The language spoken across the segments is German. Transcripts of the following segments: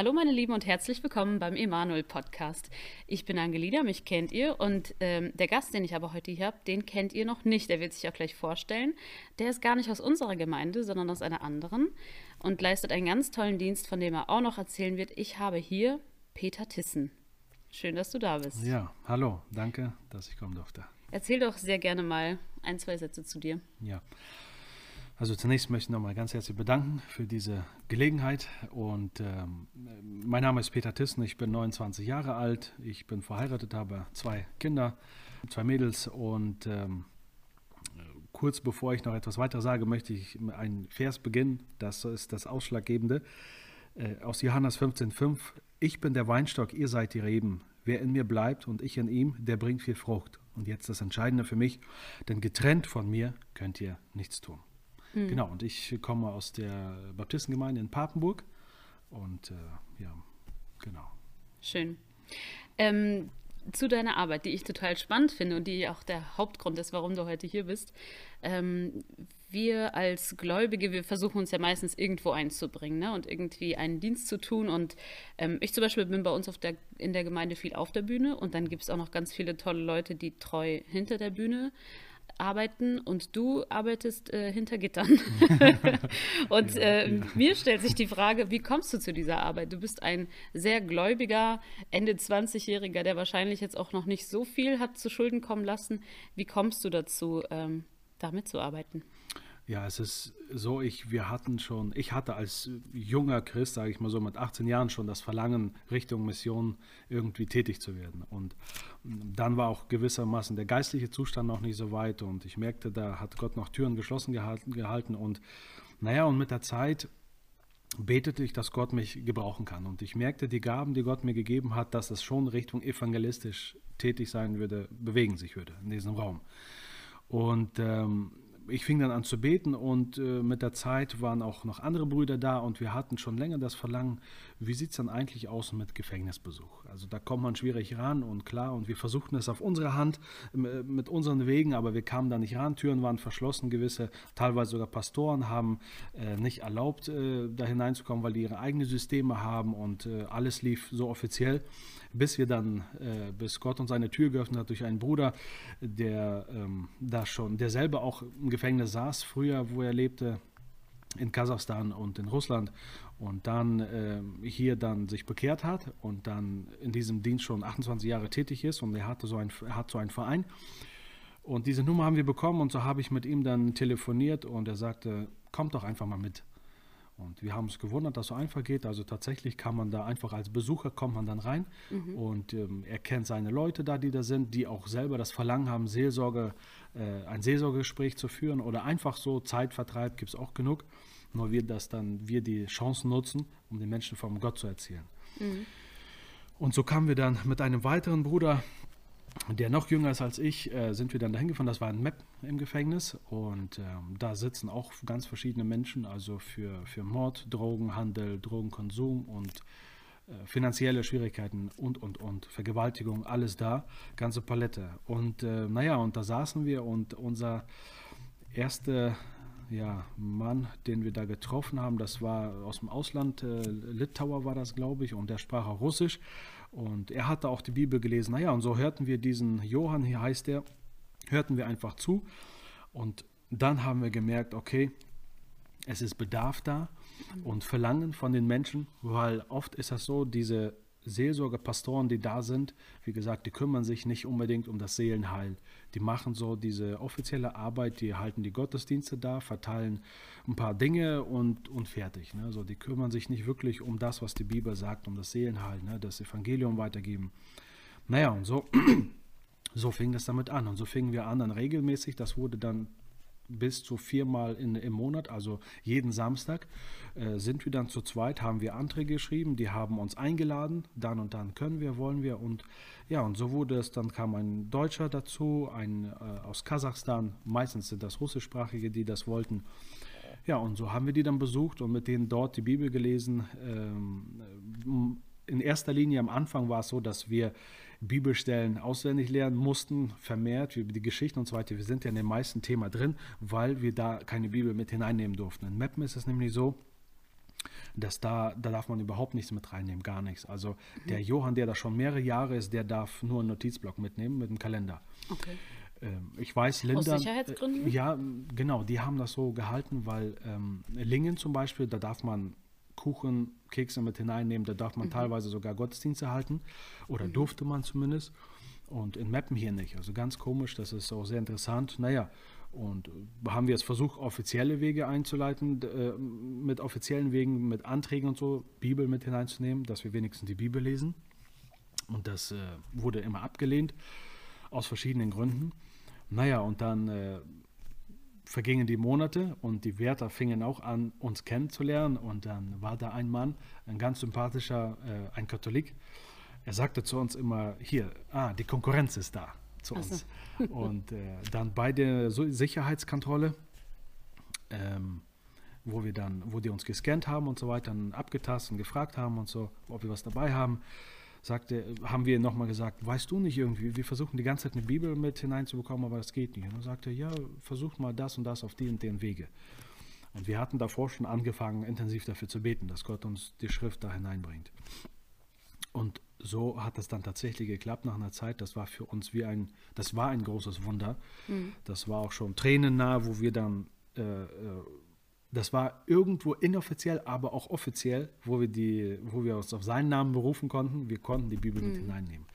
Hallo meine Lieben und herzlich willkommen beim Emanuel Podcast. Ich bin Angelina, mich kennt ihr und ähm, der Gast, den ich aber heute hier habe, den kennt ihr noch nicht. Der wird sich auch gleich vorstellen. Der ist gar nicht aus unserer Gemeinde, sondern aus einer anderen und leistet einen ganz tollen Dienst, von dem er auch noch erzählen wird. Ich habe hier Peter Tissen. Schön, dass du da bist. Ja, hallo, danke, dass ich kommen durfte. Erzähl doch sehr gerne mal ein, zwei Sätze zu dir. Ja. Also zunächst möchte ich nochmal ganz herzlich bedanken für diese Gelegenheit. Und ähm, mein Name ist Peter Tissen, ich bin 29 Jahre alt, ich bin verheiratet, habe zwei Kinder, zwei Mädels und ähm, kurz bevor ich noch etwas weiter sage, möchte ich einen Vers beginnen, das ist das Ausschlaggebende, äh, aus Johannes 15,5. Ich bin der Weinstock, ihr seid die Reben. Wer in mir bleibt und ich in ihm, der bringt viel Frucht. Und jetzt das Entscheidende für mich, denn getrennt von mir könnt ihr nichts tun. Mhm. Genau, und ich komme aus der Baptistengemeinde in Papenburg. Und äh, ja, genau. Schön. Ähm, zu deiner Arbeit, die ich total spannend finde und die auch der Hauptgrund ist, warum du heute hier bist. Ähm, wir als Gläubige, wir versuchen uns ja meistens irgendwo einzubringen ne? und irgendwie einen Dienst zu tun. Und ähm, ich zum Beispiel bin bei uns der, in der Gemeinde viel auf der Bühne und dann gibt es auch noch ganz viele tolle Leute, die treu hinter der Bühne arbeiten und du arbeitest äh, hinter Gittern. und ja, äh, ja. mir stellt sich die Frage, wie kommst du zu dieser Arbeit? Du bist ein sehr gläubiger, Ende 20-Jähriger, der wahrscheinlich jetzt auch noch nicht so viel hat zu Schulden kommen lassen. Wie kommst du dazu, ähm, damit zu arbeiten? Ja, es ist so, ich, wir hatten schon, ich hatte als junger Christ, sage ich mal so, mit 18 Jahren schon das Verlangen, Richtung Mission irgendwie tätig zu werden. Und dann war auch gewissermaßen der geistliche Zustand noch nicht so weit und ich merkte, da hat Gott noch Türen geschlossen gehalten, gehalten und naja, und mit der Zeit betete ich, dass Gott mich gebrauchen kann. Und ich merkte, die Gaben, die Gott mir gegeben hat, dass es schon Richtung evangelistisch tätig sein würde, bewegen sich würde in diesem Raum. Und ähm, ich fing dann an zu beten und äh, mit der Zeit waren auch noch andere Brüder da und wir hatten schon länger das Verlangen, wie sieht es dann eigentlich aus mit Gefängnisbesuch? Also da kommt man schwierig ran und klar und wir versuchten es auf unsere Hand äh, mit unseren Wegen, aber wir kamen da nicht ran, Türen waren verschlossen, gewisse, teilweise sogar Pastoren haben äh, nicht erlaubt, äh, da hineinzukommen, weil die ihre eigenen Systeme haben und äh, alles lief so offiziell bis wir dann, äh, bis Gott uns seine Tür geöffnet hat durch einen Bruder, der ähm, da schon, der selber auch im Gefängnis saß, früher, wo er lebte, in Kasachstan und in Russland und dann äh, hier dann sich bekehrt hat und dann in diesem Dienst schon 28 Jahre tätig ist und er hatte so ein, hat so einen Verein. Und diese Nummer haben wir bekommen und so habe ich mit ihm dann telefoniert und er sagte, kommt doch einfach mal mit. Und wir haben uns gewundert, dass so einfach geht. Also tatsächlich kann man da einfach als Besucher kommt man dann rein mhm. und ähm, er kennt seine Leute da, die da sind, die auch selber das Verlangen haben, Seelsorge, äh, ein Seelsorgegespräch zu führen oder einfach so Zeitvertreib gibt es auch genug. Nur wir das dann, wir die Chancen nutzen, um den Menschen vom Gott zu erzählen. Mhm. Und so kamen wir dann mit einem weiteren Bruder der noch jünger ist als ich, äh, sind wir dann dahin gefahren. Das war ein Map im Gefängnis und ähm, da sitzen auch ganz verschiedene Menschen, also für, für Mord, Drogenhandel, Drogenkonsum und äh, finanzielle Schwierigkeiten und, und, und, Vergewaltigung, alles da, ganze Palette. Und äh, naja, und da saßen wir und unser erster ja, Mann, den wir da getroffen haben, das war aus dem Ausland, äh, Litauer war das, glaube ich, und der sprach auch Russisch. Und er hatte auch die Bibel gelesen. Naja, und so hörten wir diesen Johann, hier heißt er, hörten wir einfach zu. Und dann haben wir gemerkt, okay, es ist Bedarf da und Verlangen von den Menschen, weil oft ist das so, diese Seelsorgepastoren, die da sind, wie gesagt, die kümmern sich nicht unbedingt um das Seelenheil. Die machen so diese offizielle Arbeit, die halten die Gottesdienste da, verteilen ein paar Dinge und, und fertig. Ne? Also die kümmern sich nicht wirklich um das, was die Bibel sagt, um das Seelenheil, ne? das Evangelium weitergeben. Naja, und so, so fing das damit an. Und so fingen wir an, dann regelmäßig, das wurde dann bis zu viermal in, im Monat, also jeden Samstag, äh, sind wir dann zu zweit, haben wir Anträge geschrieben, die haben uns eingeladen, dann und dann können wir, wollen wir und ja, und so wurde es, dann kam ein Deutscher dazu, ein äh, aus Kasachstan, meistens sind das russischsprachige, die das wollten. Ja, und so haben wir die dann besucht und mit denen dort die Bibel gelesen. Ähm, in erster Linie am Anfang war es so, dass wir Bibelstellen auswendig lernen mussten, vermehrt, wie die Geschichten und so weiter. Wir sind ja in dem meisten Thema drin, weil wir da keine Bibel mit hineinnehmen durften. In Mappen ist es nämlich so, dass da, da darf man überhaupt nichts mit reinnehmen, gar nichts. Also der Johann, der da schon mehrere Jahre ist, der darf nur einen Notizblock mitnehmen mit einem Kalender. Okay. Ähm, ich weiß, Linda. Aus Sicherheitsgründen? Äh, ja, genau, die haben das so gehalten, weil ähm, Lingen zum Beispiel, da darf man Kuchen, Kekse mit hineinnehmen, da darf man Mhm. teilweise sogar Gottesdienste halten oder durfte man zumindest. Und in Meppen hier nicht. Also ganz komisch, das ist auch sehr interessant. Naja, und äh, haben wir jetzt versucht, offizielle Wege einzuleiten, äh, mit offiziellen Wegen, mit Anträgen und so, Bibel mit hineinzunehmen, dass wir wenigstens die Bibel lesen. Und das äh, wurde immer abgelehnt, aus verschiedenen Gründen. Naja, und dann äh, vergingen die Monate und die Wärter fingen auch an, uns kennenzulernen. Und dann war da ein Mann, ein ganz sympathischer, äh, ein Katholik. Er sagte zu uns immer, hier, ah, die Konkurrenz ist da zu Ach so. uns. Und äh, dann bei der Sicherheitskontrolle, ähm, wo wir dann, wo die uns gescannt haben und so weiter, dann abgetastet und gefragt haben und so, ob wir was dabei haben, sagte, haben wir nochmal gesagt, weißt du nicht irgendwie, wir versuchen die ganze Zeit eine Bibel mit hineinzubekommen, aber das geht nicht. Und dann sagte er, ja, versucht mal das und das auf die und den Wege. Und wir hatten davor schon angefangen, intensiv dafür zu beten, dass Gott uns die Schrift da hineinbringt. Und so hat es dann tatsächlich geklappt nach einer Zeit. Das war für uns wie ein, das war ein großes Wunder. Das war auch schon tränennah, wo wir dann, äh, äh, das war irgendwo inoffiziell, aber auch offiziell, wo wir, die, wo wir uns auf seinen Namen berufen konnten. Wir konnten die Bibel mit hineinnehmen.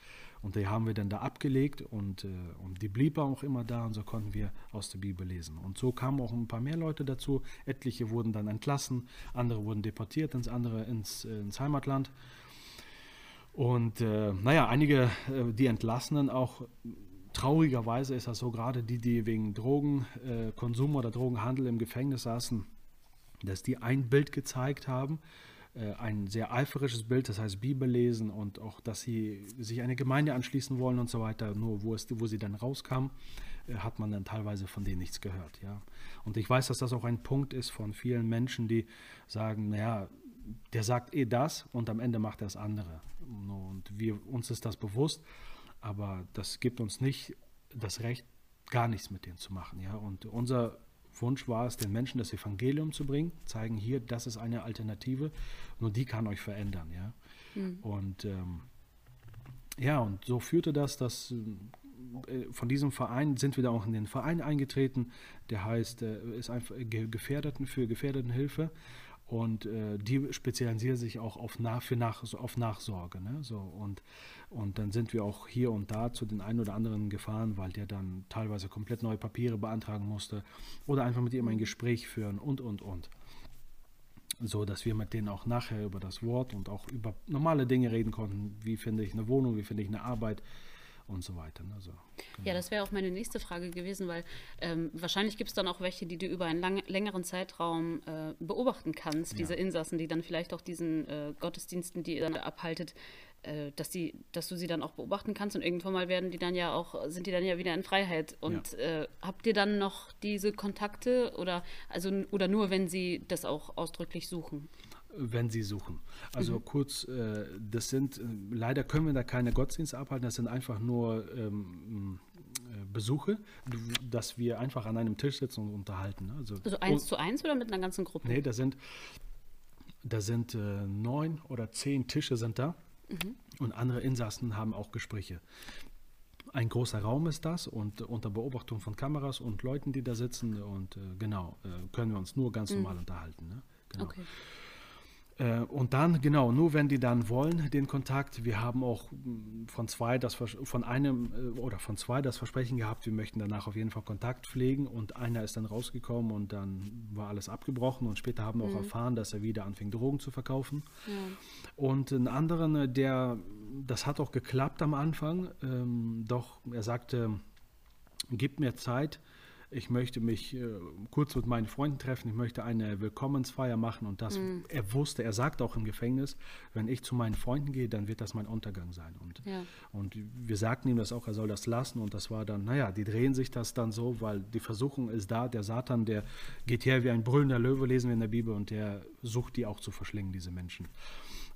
Und die haben wir dann da abgelegt und, äh, und die blieb auch immer da und so konnten wir aus der Bibel lesen. Und so kamen auch ein paar mehr Leute dazu. Etliche wurden dann entlassen, andere wurden deportiert ins andere, ins, äh, ins Heimatland. Und äh, naja, einige, äh, die Entlassenen auch, traurigerweise ist das so, gerade die, die wegen Drogenkonsum Konsum oder Drogenhandel im Gefängnis saßen, dass die ein Bild gezeigt haben, äh, ein sehr eiferisches Bild, das heißt Bibel lesen und auch, dass sie sich eine Gemeinde anschließen wollen und so weiter. Nur wo, es, wo sie dann rauskamen, äh, hat man dann teilweise von denen nichts gehört. Ja. Und ich weiß, dass das auch ein Punkt ist von vielen Menschen, die sagen, naja, der sagt eh das und am Ende macht er das andere. Und wir, uns ist das bewusst, aber das gibt uns nicht das Recht, gar nichts mit denen zu machen. Ja? Und unser Wunsch war es, den Menschen das Evangelium zu bringen, zeigen hier, das ist eine Alternative, nur die kann euch verändern. Ja? Und ähm, ja, und so führte das, dass äh, von diesem Verein sind wir dann auch in den Verein eingetreten, der heißt, äh, ist einfach Ge- Gefährdeten für Gefährdetenhilfe. Und äh, die spezialisieren sich auch auf, nach, für nach, so auf Nachsorge. Ne? So, und, und dann sind wir auch hier und da zu den einen oder anderen gefahren, weil der dann teilweise komplett neue Papiere beantragen musste oder einfach mit ihm ein Gespräch führen und, und, und. So, dass wir mit denen auch nachher über das Wort und auch über normale Dinge reden konnten. Wie finde ich eine Wohnung, wie finde ich eine Arbeit und so weiter. Ne? So, Ja, das wäre auch meine nächste Frage gewesen, weil ähm, wahrscheinlich gibt es dann auch welche, die du über einen lang, längeren Zeitraum äh, beobachten kannst, diese Insassen, die dann vielleicht auch diesen äh, Gottesdiensten, die ihr dann abhaltet, äh, dass, die, dass du sie dann auch beobachten kannst und irgendwann mal werden die dann ja auch, sind die dann ja wieder in Freiheit. Und äh, habt ihr dann noch diese Kontakte oder also oder nur wenn sie das auch ausdrücklich suchen? Wenn sie suchen. Also kurz, äh, das sind, äh, leider können wir da keine Gottesdienste abhalten, das sind einfach nur ähm, äh, Besuche, dass wir einfach an einem Tisch sitzen und unterhalten. ne? Also, Also eins zu eins oder mit einer ganzen Gruppe? Nee, da sind, da sind äh, neun oder zehn Tische sind da und andere Insassen haben auch Gespräche. Ein großer Raum ist das und unter Beobachtung von Kameras und Leuten, die da sitzen und äh, genau, äh, können wir uns nur ganz normal unterhalten. Ne? Genau. Okay. Äh, und dann, genau, nur wenn die dann wollen, den Kontakt. Wir haben auch mh, von zwei das von einem äh, oder von zwei das Versprechen gehabt, wir möchten danach auf jeden Fall Kontakt pflegen und einer ist dann rausgekommen und dann war alles abgebrochen und später haben wir auch erfahren, dass er wieder anfing, Drogen zu verkaufen. Und einen anderen, äh, der, das hat auch geklappt am Anfang, ähm, doch er sagte, gib mir Zeit. Ich möchte mich äh, kurz mit meinen Freunden treffen. Ich möchte eine Willkommensfeier machen. Und das, er wusste, er sagt auch im Gefängnis, wenn ich zu meinen Freunden gehe, dann wird das mein Untergang sein. Und, Ja. und wir sagten ihm das auch, er soll das lassen. Und das war dann, naja, die drehen sich das dann so, weil die Versuchung ist da. Der Satan, der geht her wie ein brüllender Löwe, lesen wir in der Bibel, und der sucht die auch zu verschlingen, diese Menschen.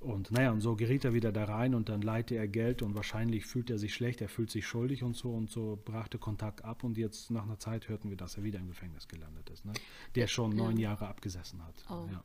Und naja, und so geriet er wieder da rein und dann leihte er Geld und wahrscheinlich fühlt er sich schlecht, er fühlt sich schuldig und so und so brachte Kontakt ab und jetzt nach einer Zeit hörten wir, dass er wieder im Gefängnis gelandet ist, ne? der schon neun Jahre abgesessen hat. Oh. Ja.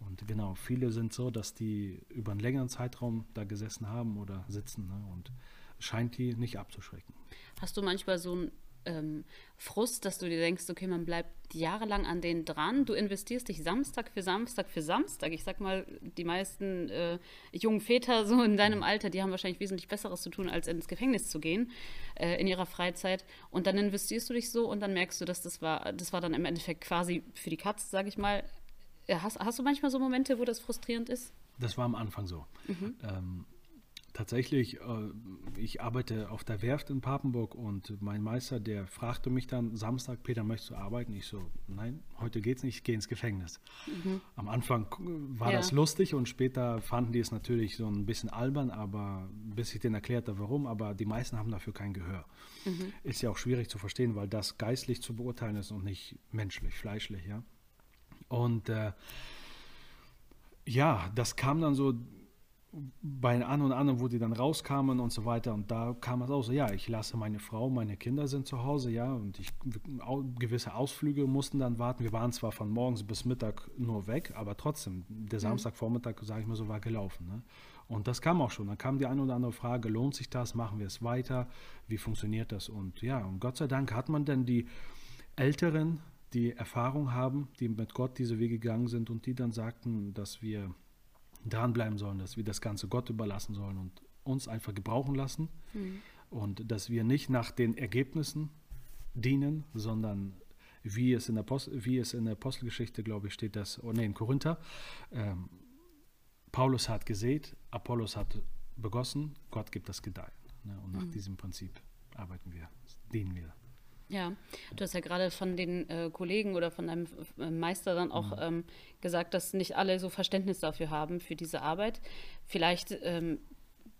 Und genau, viele sind so, dass die über einen längeren Zeitraum da gesessen haben oder sitzen ne? und scheint die nicht abzuschrecken. Hast du manchmal so ein ähm, Frust, dass du dir denkst, okay, man bleibt jahrelang an denen dran. Du investierst dich Samstag für Samstag für Samstag. Ich sag mal, die meisten äh, jungen Väter so in deinem Alter, die haben wahrscheinlich wesentlich Besseres zu tun, als ins Gefängnis zu gehen äh, in ihrer Freizeit. Und dann investierst du dich so und dann merkst du, dass das war, das war dann im Endeffekt quasi für die Katze, sag ich mal. Äh, hast, hast du manchmal so Momente, wo das frustrierend ist? Das war am Anfang so. Mhm. Ähm, tatsächlich, äh, ich arbeite auf der Werft in Papenburg und mein Meister, der fragte mich dann Samstag, Peter, möchtest du arbeiten? Ich so, nein, heute geht's nicht, ich gehe ins Gefängnis. Mhm. Am Anfang war ja. das lustig und später fanden die es natürlich so ein bisschen albern, aber bis ich denen erklärte, warum, aber die meisten haben dafür kein Gehör. Mhm. Ist ja auch schwierig zu verstehen, weil das geistlich zu beurteilen ist und nicht menschlich, fleischlich, ja. Und äh, ja, das kam dann so bei an und anderen, wo die dann rauskamen und so weiter. Und da kam es auch so, ja, ich lasse meine Frau, meine Kinder sind zu Hause, ja, und ich, gewisse Ausflüge mussten dann warten. Wir waren zwar von morgens bis Mittag nur weg, aber trotzdem, der mhm. Samstagvormittag, sage ich mal so, war gelaufen. Ne? Und das kam auch schon. Dann kam die eine oder andere Frage, lohnt sich das, machen wir es weiter, wie funktioniert das? Und ja, und Gott sei Dank hat man dann die Älteren, die Erfahrung haben, die mit Gott diese Wege gegangen sind und die dann sagten, dass wir dranbleiben sollen, dass wir das Ganze Gott überlassen sollen und uns einfach gebrauchen lassen mhm. und dass wir nicht nach den Ergebnissen dienen, sondern wie es in der, Post, wie es in der Apostelgeschichte, glaube ich, steht das, oh nee, in Korinther, ähm, Paulus hat gesät, Apollos hat begossen, Gott gibt das Gedeihen. Ne? Und nach mhm. diesem Prinzip arbeiten wir, dienen wir. Ja, du hast ja gerade von den äh, Kollegen oder von deinem äh, Meister dann auch mhm. ähm, gesagt, dass nicht alle so Verständnis dafür haben, für diese Arbeit. Vielleicht ähm,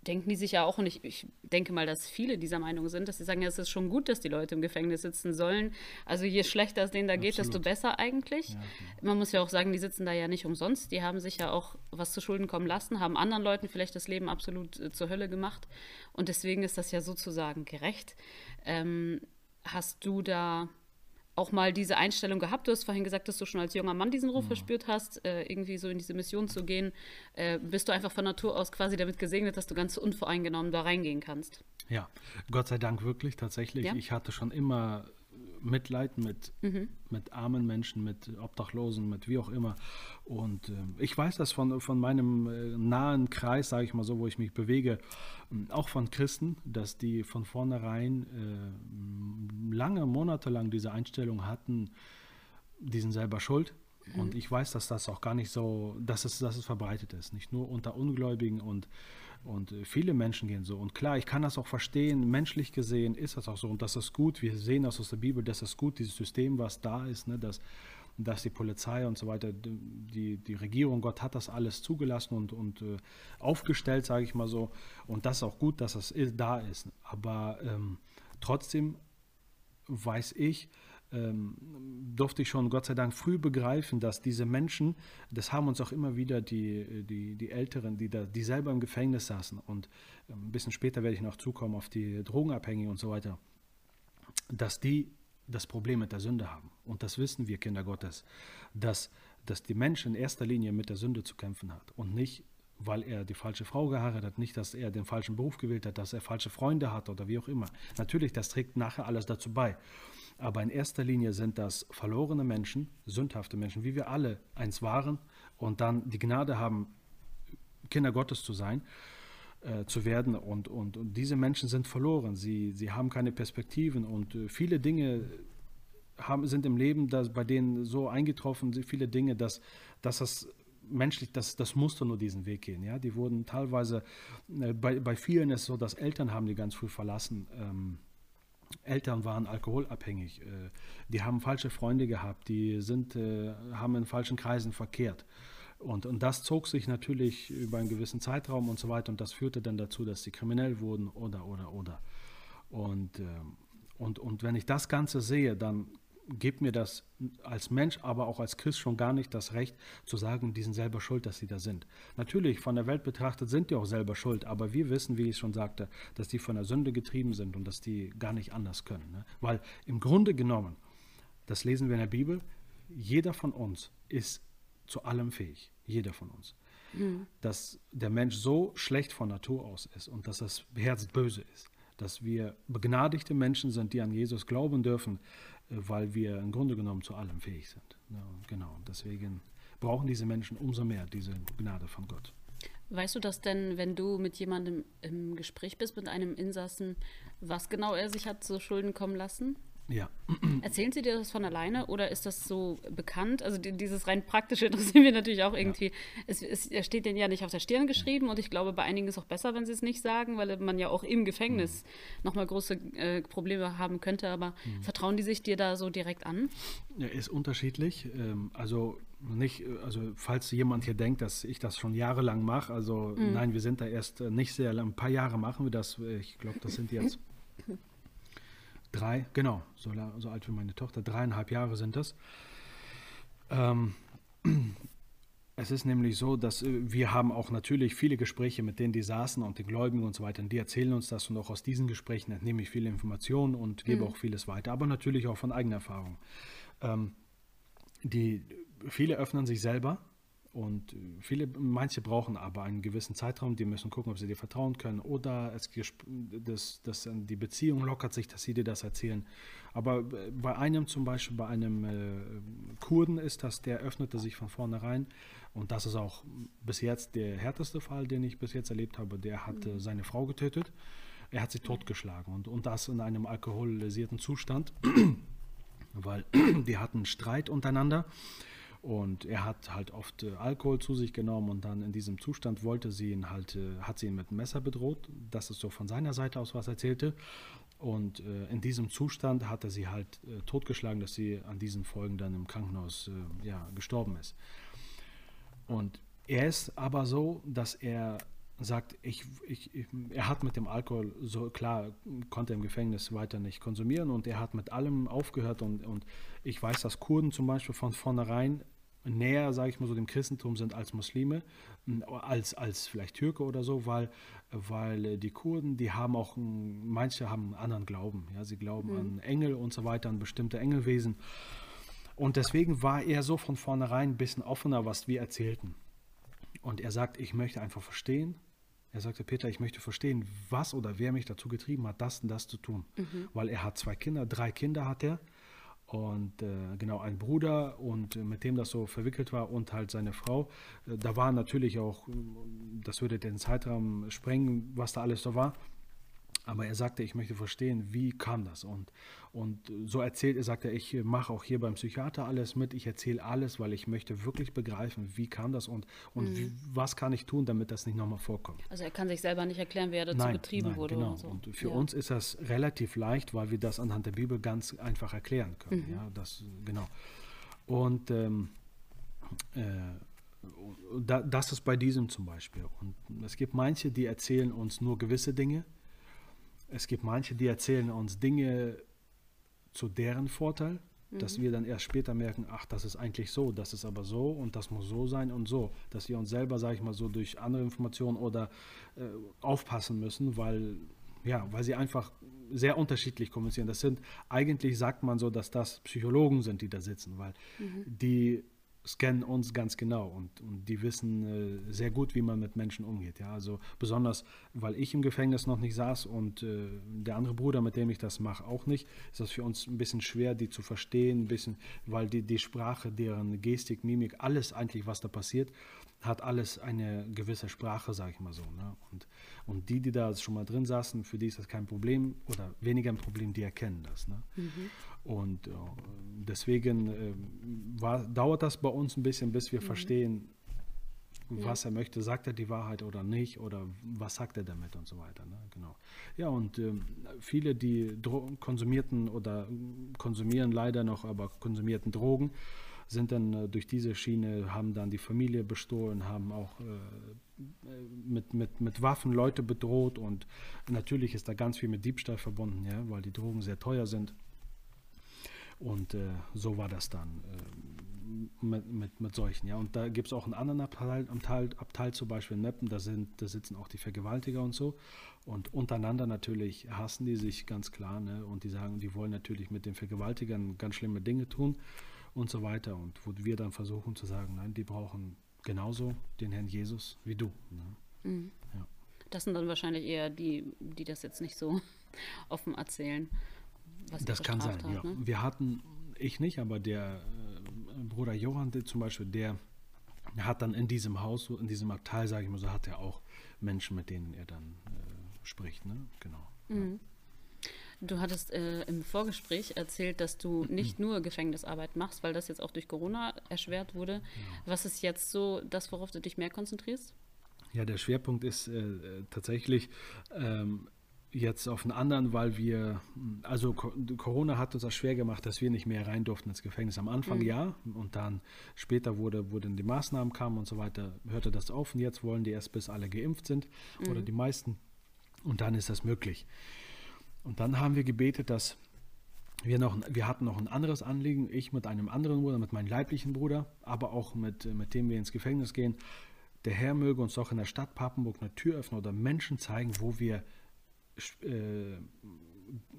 denken die sich ja auch, und ich, ich, denke mal, dass viele dieser Meinung sind, dass sie sagen, ja, es ist schon gut, dass die Leute im Gefängnis sitzen sollen. Also je schlechter es denen da geht, Absolut. desto besser eigentlich. Ja, Man muss ja auch sagen, die sitzen da ja nicht umsonst. Die haben sich ja auch was zu Schulden kommen lassen, haben anderen Leuten vielleicht das Leben absolut äh, zur Hölle gemacht. Und deswegen ist das ja sozusagen gerecht. Ähm, Hast du da auch mal diese Einstellung gehabt? Du hast vorhin gesagt, dass du schon als junger Mann diesen Ruf mhm. verspürt hast, äh, irgendwie so in diese Mission zu gehen. Äh, bist du einfach von Natur aus quasi damit gesegnet, dass du ganz unvoreingenommen da reingehen kannst? Ja, Gott sei Dank wirklich, tatsächlich. Ja? Ich hatte schon immer Mitleid mit, mhm. mit armen Menschen, mit Obdachlosen, mit wie auch immer. Und äh, ich weiß das von, von meinem äh, nahen Kreis, sage ich mal so, wo ich mich bewege, äh, auch von Christen, dass die von vornherein äh, lange, monatelang diese Einstellung hatten, die sind selber schuld. Mhm. Und ich weiß, dass das auch gar nicht so, dass es, dass es verbreitet ist. Nicht nur unter Ungläubigen und und äh, viele Menschen gehen so. Und klar, ich kann das auch verstehen, menschlich gesehen ist das auch so. Und das ist gut. Wir sehen das aus der Bibel, das ist gut, dieses System, was da ist, ne, dass, dass die Polizei und so weiter, die, die Regierung, Gott hat das alles zugelassen und, und äh, aufgestellt, sage ich mal so. Und das ist auch gut, dass das da ist. Aber ähm, trotzdem weiß ich, ähm, durfte ich schon Gott sei Dank früh begreifen, dass diese Menschen, das haben uns auch immer wieder die, die, die Älteren, die, da, die selber im Gefängnis saßen und ähm, ein bisschen später werde ich noch zukommen auf die Drogenabhängigen und so weiter, dass die das Problem mit der Sünde haben. Und das wissen wir Kinder Gottes, dass, dass die Menschen in erster Linie mit der Sünde zu kämpfen hat und nicht weil er die falsche Frau geheiratet hat, nicht, dass er den falschen Beruf gewählt hat, dass er falsche Freunde hat oder wie auch immer. Natürlich, das trägt nachher alles dazu bei. Aber in erster Linie sind das verlorene Menschen, sündhafte Menschen, wie wir alle eins waren und dann die Gnade haben, Kinder Gottes zu sein, äh, zu werden. Und, und, und diese Menschen sind verloren. Sie, sie haben keine Perspektiven und äh, viele Dinge haben, sind im Leben dass, bei denen so eingetroffen, viele Dinge, dass, dass das menschlich, das, das musste nur diesen Weg gehen. Ja? Die wurden teilweise, äh, bei, bei vielen ist es so, dass Eltern haben die ganz früh verlassen. Ähm, Eltern waren alkoholabhängig, äh, die haben falsche Freunde gehabt, die sind, äh, haben in falschen Kreisen verkehrt. Und, und das zog sich natürlich über einen gewissen Zeitraum und so weiter und das führte dann dazu, dass sie kriminell wurden oder, oder, oder. Und, ähm, und, und wenn ich das Ganze sehe, dann gibt mir das als Mensch, aber auch als Christ schon gar nicht das Recht zu sagen, die sind selber schuld, dass sie da sind. Natürlich, von der Welt betrachtet sind die auch selber schuld, aber wir wissen, wie ich schon sagte, dass die von der Sünde getrieben sind und dass die gar nicht anders können. Ne? Weil im Grunde genommen, das lesen wir in der Bibel, jeder von uns ist zu allem fähig. jeder von uns, mhm. dass der Mensch so schlecht von Natur aus ist und dass das Herz böse ist, dass wir begnadigte Menschen sind, die an Jesus glauben dürfen, weil wir im Grunde genommen zu allem fähig sind. Ja, genau, deswegen brauchen diese Menschen umso mehr diese Gnade von Gott. Weißt du das denn, wenn du mit jemandem im Gespräch bist, mit einem Insassen, was genau er sich hat zu Schulden kommen lassen? Ja. Erzählen Sie dir das von alleine oder ist das so bekannt? Also dieses rein praktische interessiert mich natürlich auch irgendwie. Ja. Es, es, steht denen ja nicht auf der Stirn geschrieben und ich glaube, bei einigen ist es auch besser, wenn sie es nicht sagen, weil man ja auch im Gefängnis mhm. nochmal große äh, Probleme haben könnte. Aber mhm. vertrauen die sich dir da so direkt an? Ja, ist unterschiedlich. Ähm, also nicht, also falls jemand hier denkt, dass ich das schon jahrelang mache, also mhm. nein, wir sind da erst äh, nicht sehr lang, ein paar Jahre machen wir das. Ich glaube, das sind jetzt Drei, genau, so, so, alt wie meine Tochter, dreieinhalb Jahre sind das. Ähm, es ist nämlich so, dass äh, wir haben auch natürlich viele Gespräche mit denen, die saßen und den Gläubigen und so weiter. Und die erzählen uns das und auch aus diesen Gesprächen entnehme ich viele Informationen und gebe mhm. auch vieles weiter, aber natürlich auch von eigener Erfahrung. Ähm, die, viele öffnen sich selber und viele, manche brauchen aber einen gewissen Zeitraum, die müssen gucken, ob sie dir vertrauen können oder es, das, das, die Beziehung lockert sich, dass sie dir das erzählen. Aber bei einem zum Beispiel, bei einem äh, Kurden ist das, der öffnete sich von vornherein und das ist auch bis jetzt der härteste Fall, den ich bis jetzt erlebt habe. Der hat mhm. seine Frau getötet, er hat sie totgeschlagen und, und das in einem alkoholisierten Zustand, weil die hatten Streit untereinander. Und er hat halt oft äh, Alkohol zu sich genommen und dann in diesem Zustand wollte sie ihn halt, äh, hat sie ihn mit einem Messer bedroht. Das ist so von seiner Seite aus, was er erzählte. Und äh, in diesem Zustand hat er sie halt äh, totgeschlagen, dass sie an diesen Folgen dann im Krankenhaus äh, ja, gestorben ist. Und er ist aber so, dass er sagt, ich, ich, ich, er hat mit dem Alkohol so klar, konnte im Gefängnis weiter nicht konsumieren und er hat mit allem aufgehört und, und ich weiß, dass Kurden zum Beispiel von vornherein näher, sage ich mal so, dem Christentum sind als Muslime, als, als vielleicht Türke oder so, weil, weil die Kurden, die haben auch, manche haben einen anderen Glauben, ja, sie glauben mhm. an Engel und so weiter, an bestimmte Engelwesen und deswegen war er so von vornherein ein bisschen offener, was wir erzählten. Und er sagt, ich möchte einfach verstehen, er sagte, Peter, ich möchte verstehen, was oder wer mich dazu getrieben hat, das und das zu tun. Mhm. Weil er hat zwei Kinder, drei Kinder hat er. Und äh, genau, ein Bruder und äh, mit dem das so verwickelt war und halt seine Frau. Äh, da war natürlich auch, das würde den Zeitraum sprengen, was da alles so war. Aber er sagte, ich möchte verstehen, wie kam das? Und, und so erzählt er, sagt er, ich mache auch hier beim Psychiater alles mit, ich erzähle alles, weil ich möchte wirklich begreifen, wie kam das und, und mhm. wie, was kann ich tun, damit das nicht nochmal vorkommt. Also er kann sich selber nicht erklären, wer dazu nein, getrieben nein, wurde. Genau. So. Und für ja. uns ist das relativ leicht, weil wir das anhand der Bibel ganz einfach erklären können. Mhm. Ja, das, genau. Und ähm, äh, das ist bei diesem zum Beispiel. Und es gibt manche, die erzählen uns nur gewisse Dinge es gibt manche, die erzählen uns Dinge zu deren Vorteil, mhm. dass wir dann erst später merken, ach, das ist eigentlich so, das ist aber so und das muss so sein und so, dass wir uns selber, sage ich mal so, durch andere Informationen oder äh, aufpassen müssen, weil ja, weil sie einfach sehr unterschiedlich kommunizieren. Das sind eigentlich sagt man so, dass das Psychologen sind, die da sitzen, weil mhm. die scannen uns ganz genau und, und die wissen äh, sehr gut, wie man mit Menschen umgeht. Ja? Also besonders, weil ich im Gefängnis noch nicht saß und äh, der andere Bruder, mit dem ich das mache, auch nicht, ist das für uns ein bisschen schwer, die zu verstehen, ein bisschen, weil die, die Sprache, deren Gestik, Mimik, alles eigentlich, was da passiert, hat alles eine gewisse Sprache, sage ich mal so. Ne? Und, und die, die da schon mal drin saßen, für die ist das kein Problem oder weniger ein Problem, die erkennen das. Ne? Mhm. Und äh, deswegen äh, war, dauert das bei uns ein bisschen, bis wir mhm. verstehen, was ja. er möchte. Sagt er die Wahrheit oder nicht? Oder was sagt er damit und so weiter. Ne? Genau. Ja, und äh, viele, die Dro konsumierten oder konsumieren leider noch, aber konsumierten Drogen, sind dann äh, durch diese Schiene, haben dann die Familie bestohlen, haben auch äh, mit, mit, mit Waffen Leute bedroht und natürlich ist da ganz viel mit Diebstahl verbunden, ja, weil die Drogen sehr teuer sind. Und äh, so war das dann äh, mit, mit, mit solchen. Ja. Und da gibt es auch einen anderen Abteil, Abteil, Abteil zum Beispiel in Meppen, da, sind, da sitzen auch die Vergewaltiger und so. Und untereinander natürlich hassen die sich ganz klar. Ne? Und die sagen, die wollen natürlich mit den Vergewaltigern ganz schlimme Dinge tun und so weiter. Und wo wir dann versuchen zu sagen, nein, die brauchen genauso den Herrn Jesus wie du. Ne? Mhm. Ja. Das sind dann wahrscheinlich eher die, die das jetzt nicht so offen erzählen. das kann sein, hat, ja. Ne? Wir hatten, ich nicht, aber der äh, Bruder Johann der zum Beispiel, der hat dann in diesem Haus, in diesem Abteil, sage ich mal so, hat er auch Menschen, mit denen er dann äh, spricht. Ne? Genau. Mhm. Ja. Du hattest äh, im Vorgespräch erzählt, dass du nicht nur Gefängnisarbeit machst, weil das jetzt auch durch Corona erschwert wurde. Ja. Was ist jetzt so das, worauf du dich mehr konzentrierst? Ja, der Schwerpunkt ist äh, tatsächlich ähm, jetzt auf einen anderen, weil wir, also Corona hat uns das schwer gemacht, dass wir nicht mehr rein durften ins Gefängnis. Am Anfang mhm. ja und dann später wurde, wurden die Maßnahmen kamen und so weiter, hörte das auf und jetzt wollen die erst bis alle geimpft sind mhm. oder die meisten und dann ist das möglich. Und dann haben wir gebetet, dass wir, noch, wir hatten noch ein anderes Anliegen, ich mit einem anderen Bruder, mit meinem leiblichen Bruder, aber auch mit, mit dem wir ins Gefängnis gehen. Der Herr möge uns auch in der Stadt Papenburg eine Tür öffnen oder Menschen zeigen, wo wir, äh,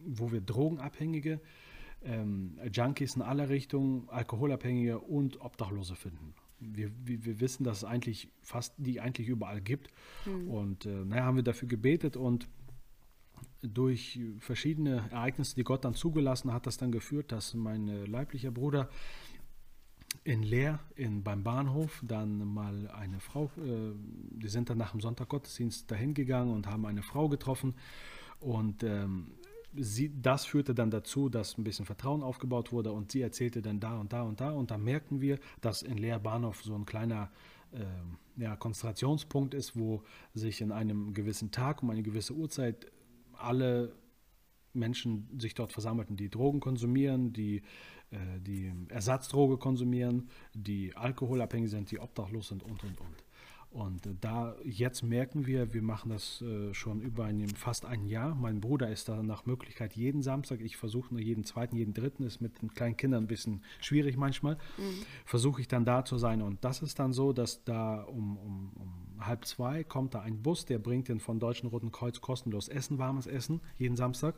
wo wir Drogenabhängige, ähm, Junkies in aller Richtungen, Alkoholabhängige und Obdachlose finden. Wir, wir, wir, wissen, dass es eigentlich fast die eigentlich überall gibt. Mhm. Und äh, naja, haben wir dafür gebetet und durch verschiedene Ereignisse, die Gott dann zugelassen hat, das dann geführt, dass mein äh, leiblicher Bruder in Leer in, beim Bahnhof dann mal eine Frau, äh, die sind dann nach dem Sonntaggottesdienst dahin gegangen und haben eine Frau getroffen. Und ähm, sie, das führte dann dazu, dass ein bisschen Vertrauen aufgebaut wurde und sie erzählte dann da und da und da. Und da merkten wir, dass in Leer Bahnhof so ein kleiner äh, ja, Konzentrationspunkt ist, wo sich in einem gewissen Tag um eine gewisse Uhrzeit alle Menschen sich dort versammelten, die Drogen konsumieren, die, äh, die Ersatzdroge konsumieren, die alkoholabhängig sind, die obdachlos sind und, und, und. Und da jetzt merken wir, wir machen das äh, schon über ein, fast ein Jahr. Mein Bruder ist da nach Möglichkeit jeden Samstag, ich versuche nur jeden zweiten, jeden dritten, ist mit den kleinen Kindern ein bisschen schwierig manchmal, mhm. versuche ich dann da zu sein. Und das ist dann so, dass da um, um, um halb zwei kommt da ein Bus, der bringt den von Deutschen Roten Kreuz kostenlos Essen, warmes Essen, jeden Samstag.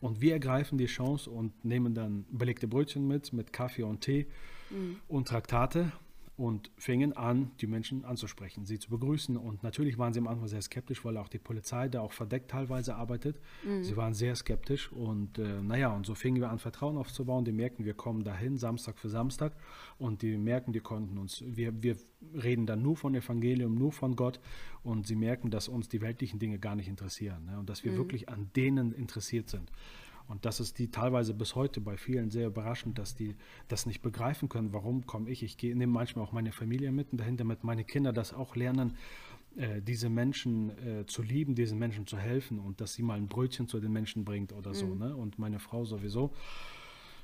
Und wir ergreifen die Chance und nehmen dann belegte Brötchen mit, mit Kaffee und Tee mhm. und Traktate und fingen an, die Menschen anzusprechen, sie zu begrüßen. Und natürlich waren sie am Anfang sehr skeptisch, weil auch die Polizei da auch verdeckt teilweise arbeitet. Mhm. Sie waren sehr skeptisch und äh, naja, und so fingen wir an, Vertrauen aufzubauen. Die merken, wir kommen dahin, Samstag für Samstag. Und die merken, die konnten uns, wir, wir reden dann nur von Evangelium, nur von Gott. Und sie merken, dass uns die weltlichen Dinge gar nicht interessieren ne? und dass wir mhm. wirklich an denen interessiert sind. Und das ist die teilweise bis heute bei vielen sehr überraschend, dass die das nicht begreifen können. Warum komme ich? Ich nehme manchmal auch meine Familie mit und dahinter mit meine Kinder das auch lernen, äh, diese Menschen äh, zu lieben, diesen Menschen zu helfen und dass sie mal ein Brötchen zu den Menschen bringt oder mhm. so. Ne? Und meine Frau sowieso.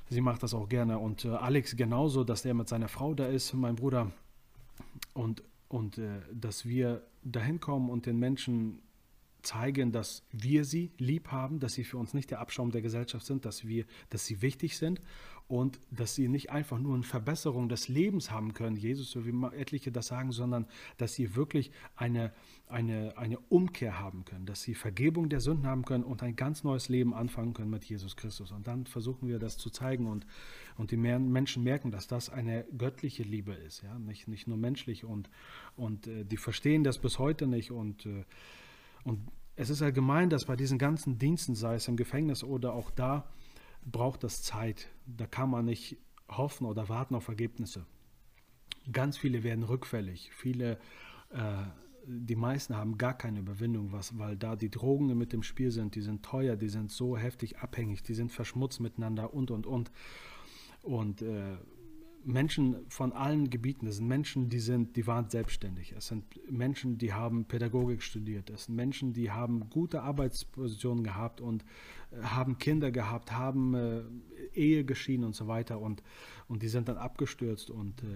Sie macht das auch gerne. Und äh, Alex genauso, dass er mit seiner Frau da ist, mein Bruder. Und, und dass wir dahin kommen und den Menschen zeigen, dass wir sie lieb haben, dass sie für uns nicht der Abschaum der Gesellschaft sind, dass wir, dass sie wichtig sind und dass sie nicht einfach nur eine Verbesserung des Lebens haben können, Jesus, so wie etliche das sagen, sondern dass sie wirklich eine, eine, eine Umkehr haben können, dass sie Vergebung der Sünden haben können und ein ganz neues Leben anfangen können mit Jesus Christus. Und dann versuchen wir das zu zeigen und, und die Menschen merken, dass das eine göttliche Liebe ist, ja, nicht, nicht nur menschlich und, und äh, die verstehen das bis heute nicht und äh, und es ist allgemein, dass bei diesen ganzen Diensten, sei es im Gefängnis oder auch da, braucht das Zeit. Da kann man nicht hoffen oder warten auf Ergebnisse. Ganz viele werden rückfällig. Viele, äh, die meisten haben gar keine Überwindung, was, weil da die Drogen mit dem Spiel sind. Die sind teuer, die sind so heftig abhängig, die sind verschmutzt miteinander und und und. Und äh, Menschen von allen Gebieten. Das sind Menschen, die sind, die waren selbstständig. Es sind Menschen, die haben Pädagogik studiert. Es sind Menschen, die haben gute Arbeitspositionen gehabt und äh, haben Kinder gehabt, haben äh, Ehe geschieden und so weiter. Und, und die sind dann abgestürzt und äh,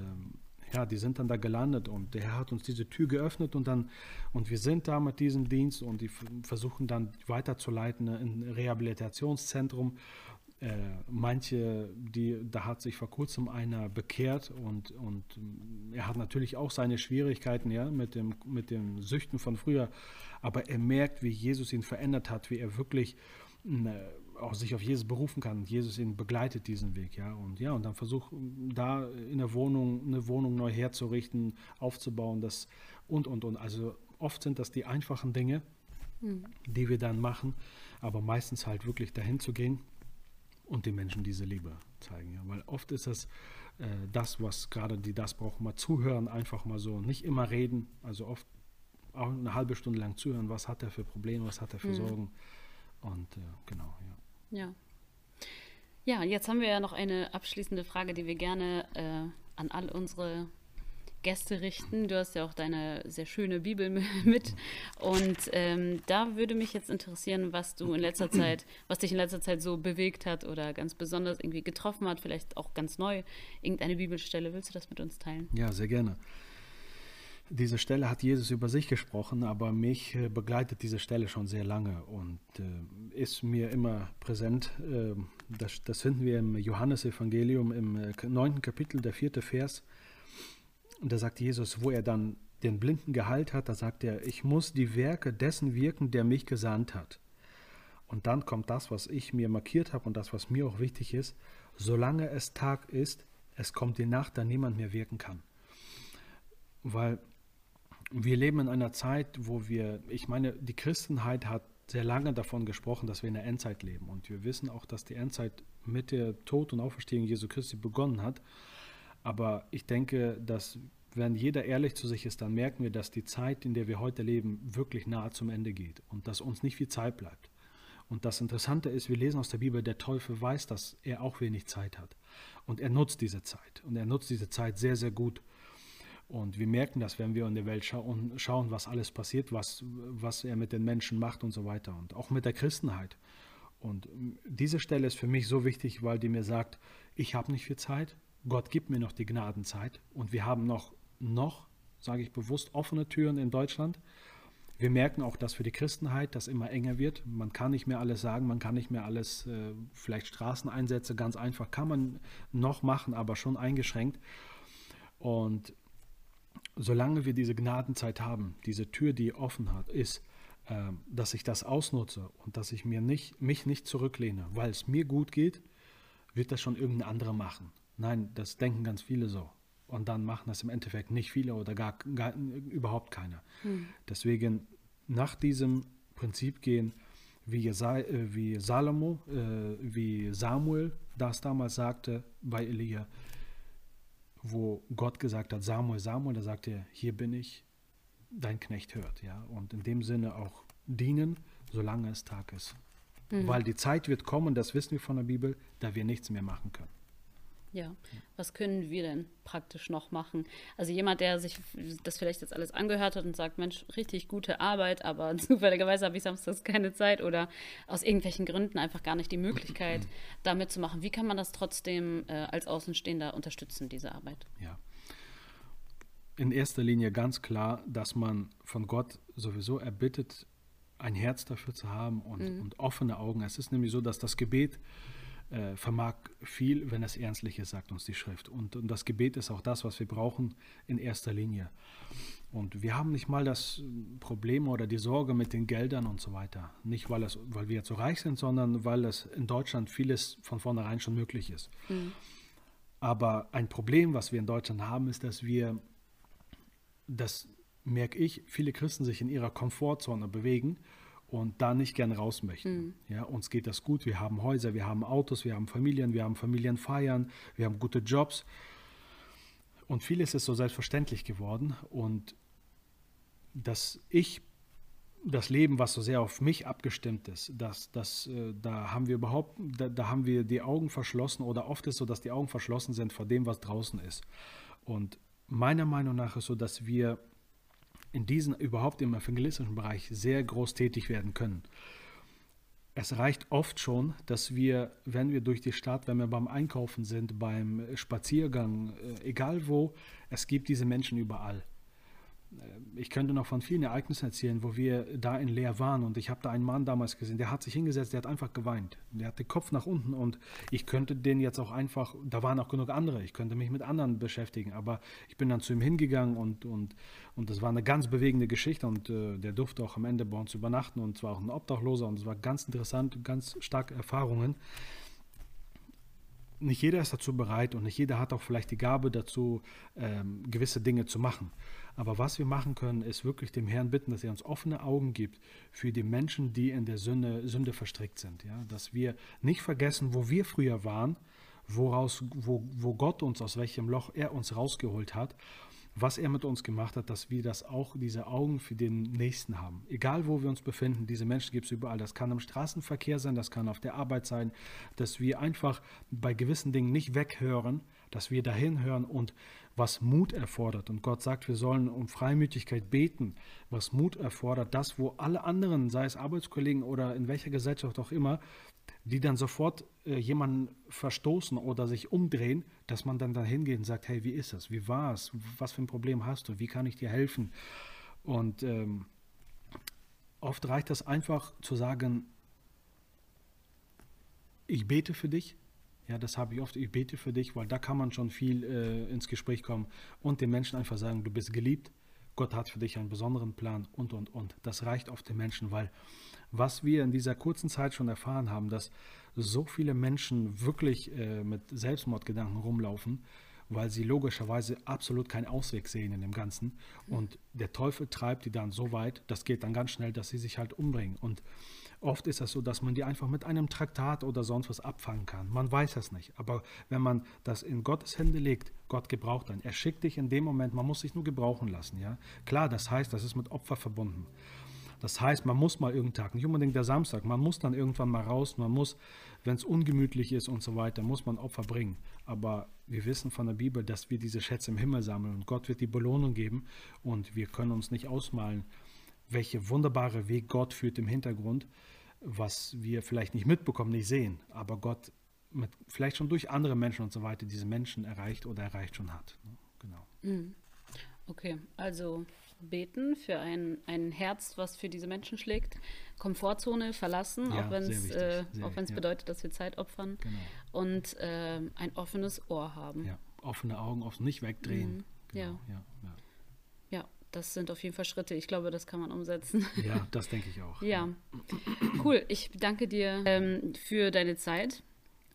ja, die sind dann da gelandet und der Herr hat uns diese Tür geöffnet und dann und wir sind da mit diesem Dienst und die versuchen dann weiterzuleiten in ein Rehabilitationszentrum äh, manche, die, da hat sich vor kurzem einer bekehrt und, und er hat natürlich auch seine Schwierigkeiten ja, mit, dem, mit den Süchten von früher, aber er merkt, wie Jesus ihn verändert hat, wie er wirklich äh, auch sich auf Jesus berufen kann. Jesus ihn begleitet diesen Weg, ja. Und ja, und dann versucht da in der Wohnung eine Wohnung neu herzurichten, aufzubauen, das und und und. Also oft sind das die einfachen Dinge, mhm. die wir dann machen, aber meistens halt wirklich dahin zu gehen und den Menschen diese Liebe zeigen. Ja. Weil oft ist das äh, das, was gerade die das brauchen, mal zuhören, einfach mal so, nicht immer reden, also oft auch eine halbe Stunde lang zuhören, was hat er für Probleme, was hat er für mhm. Sorgen. Und äh, genau, ja. Ja. Ja, jetzt haben wir ja noch eine abschließende Frage, die wir gerne äh, an all unsere Gäste richten. Du hast ja auch deine sehr schöne Bibel mit. Und ähm, da würde mich jetzt interessieren, was du in letzter Zeit, was dich in letzter Zeit so bewegt hat oder ganz besonders irgendwie getroffen hat, vielleicht auch ganz neu, irgendeine Bibelstelle. Willst du das mit uns teilen? Ja, sehr gerne. Diese Stelle hat Jesus über sich gesprochen, aber mich äh, begleitet diese Stelle schon sehr lange und äh, ist mir immer präsent. Äh, das, das, finden wir im Johannesevangelium im äh, neunten Kapitel, der vierte Vers. Und da sagt Jesus, wo er dann den Blinden geheilt hat, da sagt er, ich muss die Werke dessen wirken, der mich gesandt hat. Und dann kommt das, was ich mir markiert habe und das, was mir auch wichtig ist, solange es Tag ist, es kommt die Nacht, da niemand mehr wirken kann. Weil wir leben in einer Zeit, wo wir, ich meine, die Christenheit hat sehr lange davon gesprochen, dass wir in der Endzeit leben. Und wir wissen auch, dass die Endzeit mit der Tod und Auferstehung Jesu Christi begonnen hat. Aber ich denke, dass wenn jeder ehrlich zu sich ist, dann merken wir, dass die Zeit, in der wir heute leben, wirklich nahe zum Ende geht und dass uns nicht viel Zeit bleibt. Und das Interessante ist, wir lesen aus der Bibel, der Teufel weiß, dass er auch wenig Zeit hat. Und er nutzt diese Zeit. Und er nutzt diese Zeit sehr, sehr gut. Und wir merken das, wenn wir in der Welt schauen, schauen was alles passiert, was, was er mit den Menschen macht und so weiter. Und auch mit der Christenheit. Und diese Stelle ist für mich so wichtig, weil die mir sagt, ich habe nicht viel Zeit, Gott gibt mir noch die Gnadenzeit und wir haben noch, noch, sage ich bewusst, offene Türen in Deutschland. Wir merken auch, dass für die Christenheit das immer enger wird. Man kann nicht mehr alles sagen, man kann nicht mehr alles, äh, vielleicht Straßeneinsätze, ganz einfach kann man noch machen, aber schon eingeschränkt. Und solange wir diese Gnadenzeit haben, diese Tür, die offen hat, ist, äh, dass ich das ausnutze und dass ich mir nicht, mich nicht zurücklehne, weil es mir gut geht, wird das schon irgendein anderer machen. Nein, das denken ganz viele so. Und dann machen das im Endeffekt nicht viele oder gar, gar überhaupt keiner. Hm. Deswegen nach diesem Prinzip gehen, wie, Jesaja, äh, wie Salomo, äh, wie Samuel das damals sagte bei Elia, wo Gott gesagt hat, Samuel, Samuel, da sagt er, hier bin ich, dein Knecht hört. Ja? Und in dem Sinne auch dienen, solange es Tag ist. Mhm. Weil die Zeit wird kommen, das wissen wir von der Bibel, da wir nichts mehr machen können. Ja, was können wir denn praktisch noch machen? Also jemand, der sich das vielleicht jetzt alles angehört hat und sagt, Mensch, richtig gute Arbeit, aber zufälligerweise habe ich samstags keine Zeit oder aus irgendwelchen Gründen einfach gar nicht die Möglichkeit, da mitzumachen. Wie kann man das trotzdem äh, als Außenstehender unterstützen, diese Arbeit? Ja. In erster Linie ganz klar, dass man von Gott sowieso erbittet, ein Herz dafür zu haben und, mhm. und offene Augen. Es ist nämlich so, dass das Gebet äh, vermag viel, wenn es ernstlich ist, sagt uns die Schrift. Und, und, das Gebet ist auch das, was wir brauchen in erster Linie. Und wir haben nicht mal das Problem oder die Sorge mit den Geldern und so weiter. Nicht, weil, es, weil wir jetzt so reich sind, sondern weil es in Deutschland vieles von vornherein schon möglich ist. Mhm. Aber ein Problem, was wir in Deutschland haben, ist, dass wir, das merke ich, viele Christen sich in ihrer Komfortzone bewegen und da nicht gern raus möchten. Mhm. Ja, uns geht das gut, wir haben Häuser, wir haben Autos, wir haben Familien, wir haben Familienfeiern, wir haben gute Jobs. Und vieles ist so selbstverständlich geworden. Und dass ich das Leben, was so sehr auf mich abgestimmt ist, das, das, äh, da haben wir überhaupt, da, da haben wir die Augen verschlossen oder oft ist es so, dass die Augen verschlossen sind vor dem, was draußen ist. Und meiner Meinung nach ist so, dass wir in diesem, überhaupt im evangelistischen Bereich sehr groß tätig werden können. Es reicht oft schon, dass wir, wenn wir durch die Stadt, wenn wir beim Einkaufen sind, beim Spaziergang, äh, egal wo, es gibt diese Menschen überall. Ich könnte noch von vielen Ereignissen erzählen, wo wir da in Leer waren. Und ich habe da einen Mann damals gesehen, der hat sich hingesetzt, der hat einfach geweint. Der hat den Kopf nach unten und ich könnte den jetzt auch einfach, da waren auch genug andere, ich könnte mich mit anderen beschäftigen, aber ich bin dann zu ihm hingegangen und, und, und das war eine ganz bewegende Geschichte. Und äh, der durfte auch am Ende bei uns übernachten und zwar auch ein Obdachloser. Und es war ganz interessant, ganz starke Erfahrungen nicht jeder ist dazu bereit und nicht jeder hat auch vielleicht die Gabe dazu, ähm, gewisse Dinge zu machen. Aber was wir machen können, ist wirklich dem Herrn bitten, dass er uns offene Augen gibt für die Menschen, die in der Sünde, Sünde verstrickt sind. Ja? Dass wir nicht vergessen, wo wir früher waren, woraus, wo, wo Gott uns, aus welchem Loch er uns rausgeholt hat was er mit uns gemacht hat, dass wir das auch, diese Augen für den Nächsten haben. Egal, wo wir uns befinden, diese Menschen gibt es überall. Das kann im Straßenverkehr sein, das kann auf der Arbeit sein, dass wir einfach bei gewissen Dingen nicht weghören, dass wir dahin hören und was Mut erfordert. Und Gott sagt, wir sollen um Freimütigkeit beten, was Mut erfordert, das, wo alle anderen, sei es Arbeitskollegen oder in welcher Gesellschaft auch immer, die dann sofort äh, jemanden verstoßen oder sich umdrehen, dass man dann da hingeht und sagt, hey, wie ist das? Wie war es? Was für ein Problem hast du? Wie kann ich dir helfen? Und ähm, oft reicht das einfach zu sagen, ich bete für dich, ja, das habe ich oft. Ich bete für dich, weil da kann man schon viel äh, ins Gespräch kommen und den Menschen einfach sagen, du bist geliebt, Gott hat für dich einen besonderen Plan und, und, und. Das reicht oft den Menschen, weil was wir in dieser kurzen Zeit schon erfahren haben, dass so viele Menschen wirklich äh, mit Selbstmordgedanken rumlaufen, weil sie logischerweise absolut keinen Ausweg sehen in dem Ganzen. Und der Teufel treibt die dann so weit, das geht dann ganz schnell, dass sie sich halt umbringen. Und Oft ist das so, dass man die einfach mit einem Traktat oder sonst was abfangen kann. Man weiß es nicht. Aber wenn man das in Gottes Hände legt, Gott gebraucht dann. Er schickt dich in dem Moment, man muss sich nur gebrauchen lassen. Ja? Klar, das heißt, das ist mit Opfer verbunden. Das heißt, man muss mal irgendeinen Tag, nicht unbedingt der Samstag, man muss dann irgendwann mal raus, man muss, wenn es ungemütlich ist und so weiter, muss man Opfer bringen. Aber wir wissen von der Bibel, dass wir diese Schätze im Himmel sammeln und Gott wird die Belohnung geben und wir können uns nicht ausmalen, welche wunderbare Weg Gott führt im Hintergrund was wir vielleicht nicht mitbekommen, nicht sehen, aber Gott mit, vielleicht schon durch andere Menschen und so weiter diese Menschen erreicht oder erreicht schon hat. Ne? Genau. Mhm. Okay, also beten für ein, ein Herz, was für diese Menschen schlägt, Komfortzone verlassen, ja, auch wenn es äh, ja. bedeutet, dass wir Zeit opfern genau. und äh, ein offenes Ohr haben. Ja, offene Augen, offen nicht wegdrehen. Mhm. Genau. Ja. ja das sind auf jeden Fall Schritte. Ich glaube, das kann man umsetzen. Ja, das denke ich auch. ja. Cool. Ich danke dir ähm, für deine Zeit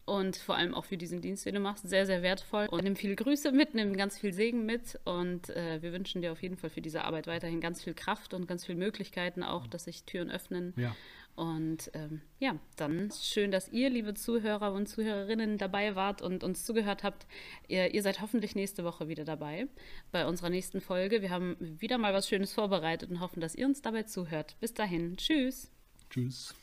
und vor allem auch für diesen Dienst, den du machst. Sehr, sehr wertvoll. Und nimm viele Grüße mit, nimm ganz viel Segen mit. Und äh, wir wünschen dir auf jeden Fall für diese Arbeit weiterhin ganz viel Kraft und ganz viele Möglichkeiten auch, dass sich Türen öffnen. Ja. Und ähm, ja, dann schön, dass ihr, liebe Zuhörer und Zuhörerinnen, dabei wart und uns zugehört habt. Ihr, ihr, seid hoffentlich nächste Woche wieder dabei bei unserer nächsten Folge. Wir haben wieder mal was Schönes vorbereitet und hoffen, dass ihr uns dabei zuhört. Bis dahin, tschüss. Tschüss.